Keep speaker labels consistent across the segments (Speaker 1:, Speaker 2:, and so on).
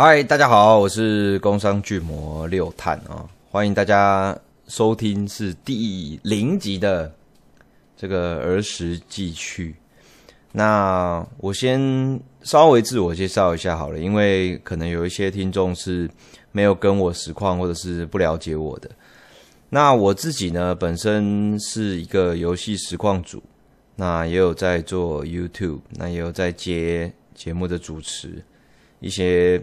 Speaker 1: 嗨，大家好，我是工商巨魔六探啊，欢迎大家收听是第零集的这个儿时记趣。那我先稍微自我介绍一下好了，因为可能有一些听众是没有跟我实况或者是不了解我的。那我自己呢，本身是一个游戏实况主，那也有在做 YouTube，那也有在接节目的主持一些。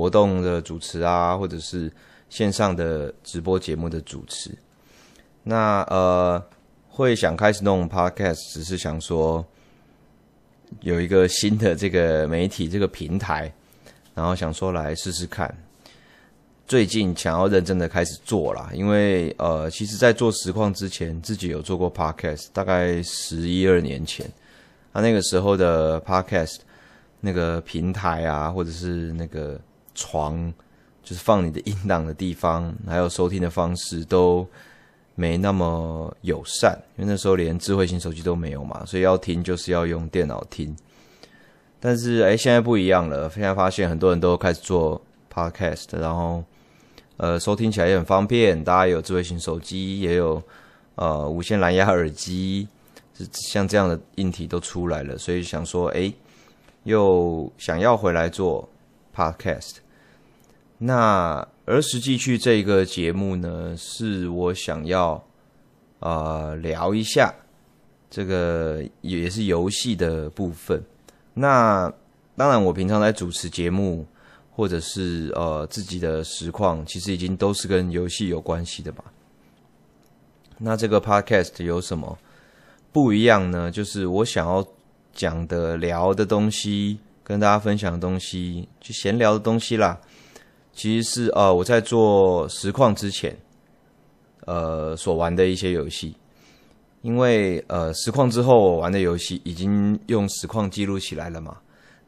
Speaker 1: 活动的主持啊，或者是线上的直播节目的主持，那呃，会想开始弄 podcast，只是想说有一个新的这个媒体这个平台，然后想说来试试看。最近想要认真的开始做啦，因为呃，其实在做实况之前，自己有做过 podcast，大概十一二年前，啊，那个时候的 podcast 那个平台啊，或者是那个。床就是放你的音档的地方，还有收听的方式都没那么友善，因为那时候连智慧型手机都没有嘛，所以要听就是要用电脑听。但是哎，现在不一样了，现在发现很多人都开始做 podcast，然后呃收听起来也很方便，大家有智慧型手机，也有呃无线蓝牙耳机，像这样的硬体都出来了，所以想说哎，又想要回来做 podcast。那儿时继续这个节目呢，是我想要呃聊一下这个也是游戏的部分。那当然，我平常在主持节目或者是呃自己的实况，其实已经都是跟游戏有关系的吧。那这个 podcast 有什么不一样呢？就是我想要讲的聊的东西，跟大家分享的东西，就闲聊的东西啦。其实是呃，我在做实况之前，呃，所玩的一些游戏，因为呃，实况之后我玩的游戏已经用实况记录起来了嘛。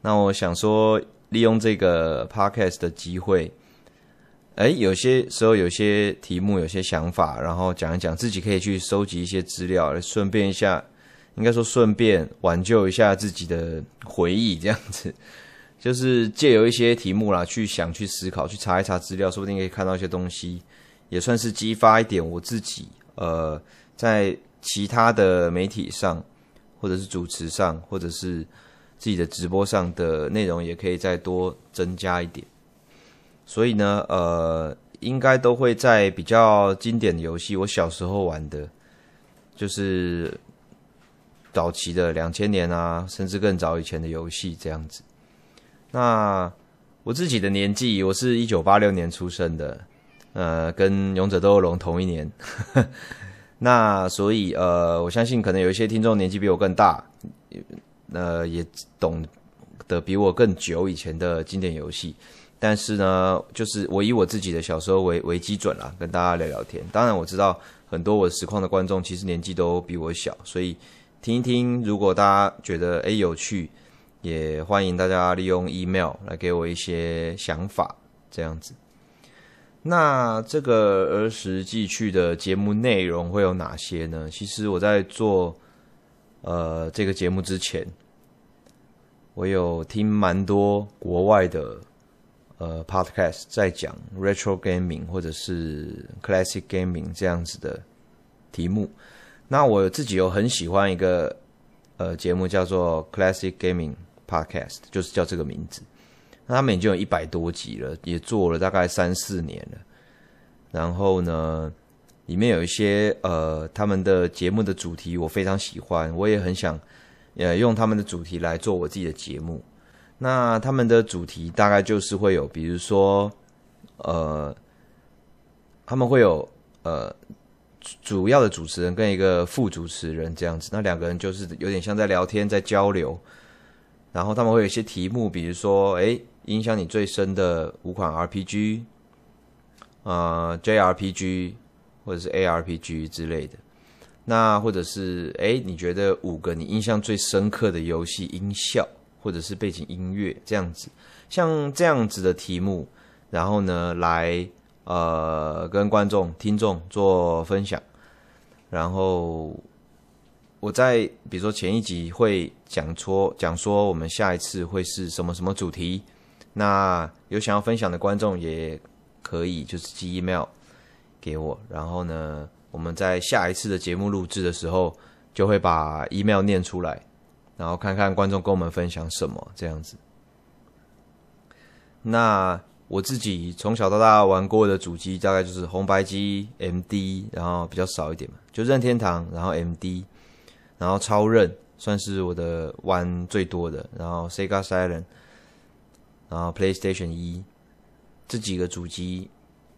Speaker 1: 那我想说，利用这个 podcast 的机会，哎，有些时候有些题目、有些想法，然后讲一讲，自己可以去收集一些资料，顺便一下，应该说顺便挽救一下自己的回忆，这样子。就是借由一些题目啦，去想、去思考、去查一查资料，说不定可以看到一些东西，也算是激发一点我自己。呃，在其他的媒体上，或者是主持上，或者是自己的直播上的内容，也可以再多增加一点。所以呢，呃，应该都会在比较经典的游戏，我小时候玩的，就是早期的两千年啊，甚至更早以前的游戏这样子。那我自己的年纪，我是一九八六年出生的，呃，跟勇者斗恶龙同一年。那所以呃，我相信可能有一些听众年纪比我更大，呃，也懂得比我更久以前的经典游戏。但是呢，就是我以我自己的小时候为为基准啦，跟大家聊聊天。当然我知道很多我实况的观众其实年纪都比我小，所以听一听，如果大家觉得诶有趣。也欢迎大家利用 email 来给我一些想法，这样子。那这个儿时记去的节目内容会有哪些呢？其实我在做呃这个节目之前，我有听蛮多国外的呃 podcast 在讲 retro gaming 或者是 classic gaming 这样子的题目。那我自己有很喜欢一个呃节目叫做 classic gaming。Podcast 就是叫这个名字，那他们已经有一百多集了，也做了大概三四年了。然后呢，里面有一些呃，他们的节目的主题我非常喜欢，我也很想呃用他们的主题来做我自己的节目。那他们的主题大概就是会有，比如说呃，他们会有呃主要的主持人跟一个副主持人这样子，那两个人就是有点像在聊天，在交流。然后他们会有一些题目，比如说，哎，影响你最深的五款 RPG，呃，JRPG 或者是 ARPG 之类的。那或者是，哎，你觉得五个你印象最深刻的游戏音效或者是背景音乐这样子，像这样子的题目，然后呢，来呃跟观众听众做分享，然后。我在比如说前一集会讲说讲说我们下一次会是什么什么主题，那有想要分享的观众也可以就是寄 email 给我，然后呢，我们在下一次的节目录制的时候就会把 email 念出来，然后看看观众跟我们分享什么这样子。那我自己从小到大玩过的主机大概就是红白机、MD，然后比较少一点嘛，就任天堂，然后 MD，然后超任算是我的玩最多的，然后 Sega Saturn，然后 PlayStation 一这几个主机，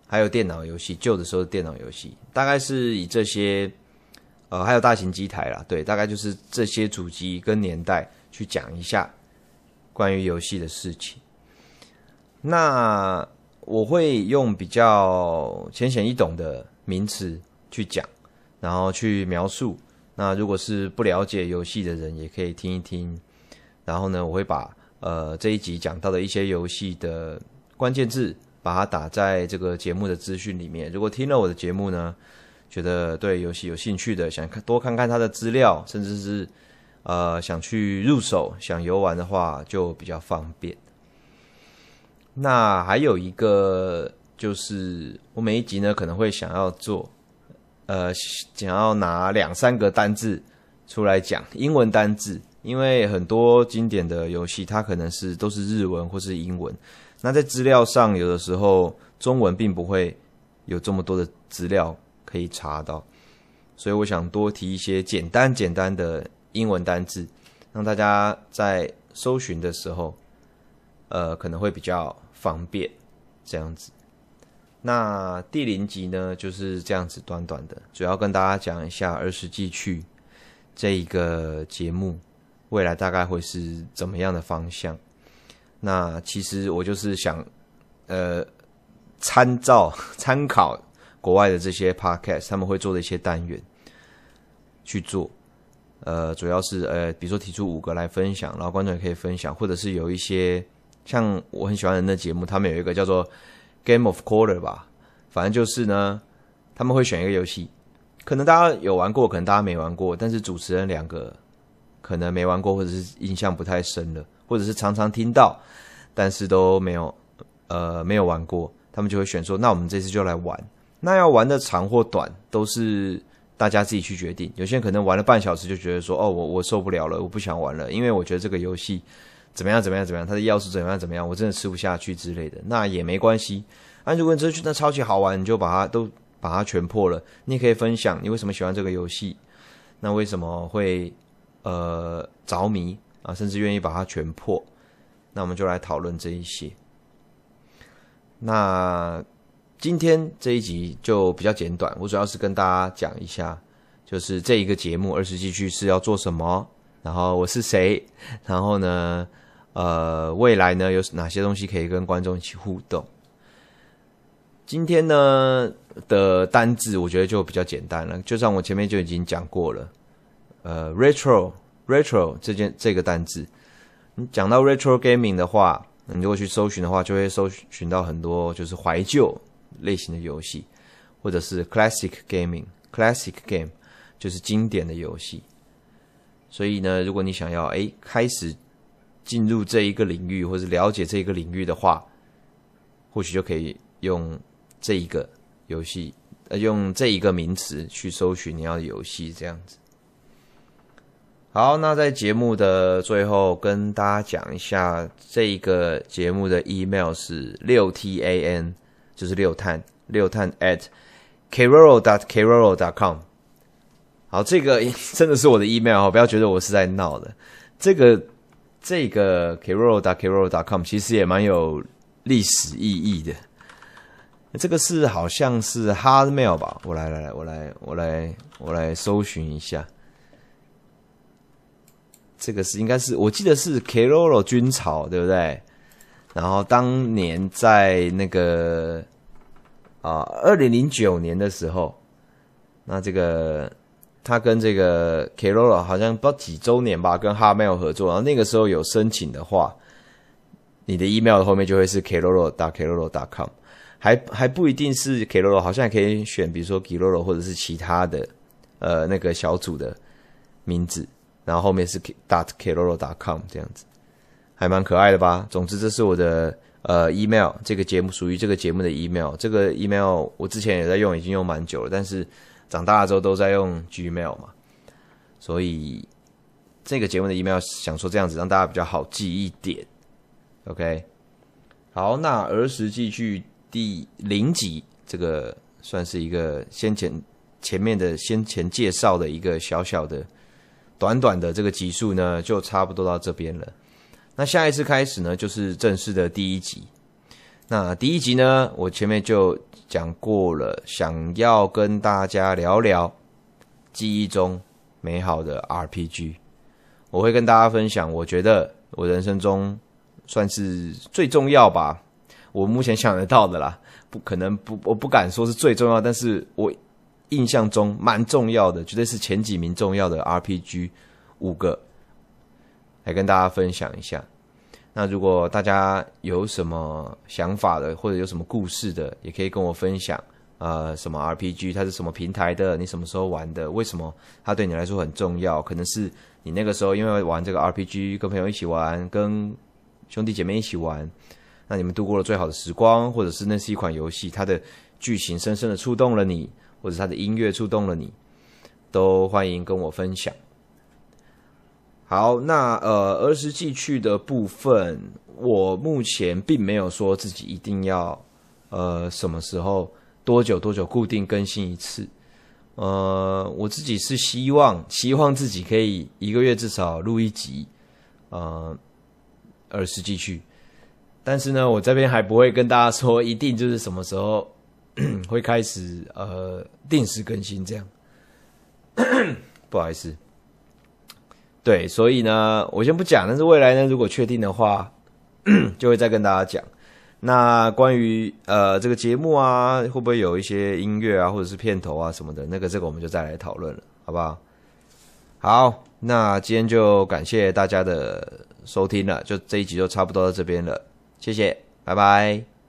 Speaker 1: 还有电脑游戏，旧的时候的电脑游戏，大概是以这些，呃，还有大型机台啦，对，大概就是这些主机跟年代去讲一下关于游戏的事情。那我会用比较浅显易懂的名词去讲，然后去描述。那如果是不了解游戏的人，也可以听一听。然后呢，我会把呃这一集讲到的一些游戏的关键字，把它打在这个节目的资讯里面。如果听了我的节目呢，觉得对游戏有兴趣的，想看多看看它的资料，甚至是呃想去入手、想游玩的话，就比较方便。那还有一个就是，我每一集呢可能会想要做，呃，想要拿两三个单字出来讲英文单字，因为很多经典的游戏它可能是都是日文或是英文，那在资料上有的时候中文并不会有这么多的资料可以查到，所以我想多提一些简单简单的英文单字，让大家在搜寻的时候，呃，可能会比较。方便这样子，那第零集呢就是这样子短短的，主要跟大家讲一下儿时记趣这一个节目未来大概会是怎么样的方向。那其实我就是想，呃，参照参考国外的这些 podcast，他们会做的一些单元去做，呃，主要是呃，比如说提出五个来分享，然后观众也可以分享，或者是有一些。像我很喜欢的那节目，他们有一个叫做 Game of Quarter 吧，反正就是呢，他们会选一个游戏，可能大家有玩过，可能大家没玩过，但是主持人两个可能没玩过，或者是印象不太深了，或者是常常听到，但是都没有呃没有玩过，他们就会选说，那我们这次就来玩，那要玩的长或短都是大家自己去决定，有些人可能玩了半小时就觉得说，哦，我我受不了了，我不想玩了，因为我觉得这个游戏。怎么样？怎么样？怎么样？他的钥匙怎么样？怎么样？我真的吃不下去之类的，那也没关系。那如果你真的觉得超级好玩，你就把它都把它全破了。你也可以分享你为什么喜欢这个游戏，那为什么会呃着迷啊，甚至愿意把它全破。那我们就来讨论这一些。那今天这一集就比较简短，我主要是跟大家讲一下，就是这一个节目儿时记趣是要做什么，然后我是谁，然后呢，呃，未来呢有哪些东西可以跟观众一起互动？今天呢的单字我觉得就比较简单了，就像我前面就已经讲过了。呃，retro，retro 这件这个单字，你讲到 retro gaming 的话，你如果去搜寻的话，就会搜寻到很多就是怀旧类型的游戏，或者是 classic gaming，classic game 就是经典的游戏。所以呢，如果你想要诶开始。进入这一个领域，或者了解这一个领域的话，或许就可以用这一个游戏，呃，用这一个名词去搜寻你要的游戏，这样子。好，那在节目的最后，跟大家讲一下，这一个节目的 email 是六 t a n，就是六探六探 at keroro dot keroro dot com。好，这个 真的是我的 email 哦，不要觉得我是在闹的，这个。这个 keroro.keroro.com 其实也蛮有历史意义的。这个是好像是 Hotmail 吧？我来来来，我来我来我来搜寻一下。这个是应该是我记得是 Keroro 军曹，对不对？然后当年在那个啊，二零零九年的时候，那这个。他跟这个 Keroro 好像不知道几周年吧，跟 Hotmail 合作。然后那个时候有申请的话，你的 email 的后面就会是 Keroro.Keroro.com，还还不一定是 Keroro，好像还可以选，比如说 Kiroro 或者是其他的呃那个小组的名字，然后后面是 .Keroro.com 这样子。还蛮可爱的吧？总之，这是我的呃 email，这个节目属于这个节目的 email。这个 email 我之前也在用，已经用蛮久了，但是长大了之后都在用 Gmail 嘛，所以这个节目的 email 想说这样子让大家比较好记一点。OK，好，那儿时记趣第零集，这个算是一个先前前面的先前介绍的一个小小的。短短的这个集数呢，就差不多到这边了。那下一次开始呢，就是正式的第一集。那第一集呢，我前面就讲过了，想要跟大家聊聊记忆中美好的 RPG。我会跟大家分享，我觉得我人生中算是最重要吧，我目前想得到的啦，不可能不，我不敢说是最重要，但是我。印象中蛮重要的，绝对是前几名重要的 RPG 五个，来跟大家分享一下。那如果大家有什么想法的，或者有什么故事的，也可以跟我分享。呃，什么 RPG，它是什么平台的？你什么时候玩的？为什么它对你来说很重要？可能是你那个时候因为玩这个 RPG，跟朋友一起玩，跟兄弟姐妹一起玩，那你们度过了最好的时光，或者是那是一款游戏，它的剧情深深的触动了你。或者它的音乐触动了你，都欢迎跟我分享。好，那呃儿时记趣的部分，我目前并没有说自己一定要呃什么时候多久多久固定更新一次。呃，我自己是希望希望自己可以一个月至少录一集，呃儿时记趣。但是呢，我这边还不会跟大家说一定就是什么时候。会开始呃定时更新这样，不好意思，对，所以呢，我先不讲，但是未来呢，如果确定的话，就会再跟大家讲。那关于呃这个节目啊，会不会有一些音乐啊，或者是片头啊什么的，那个这个我们就再来讨论了，好不好？好，那今天就感谢大家的收听了，就这一集就差不多到这边了，谢谢，拜拜。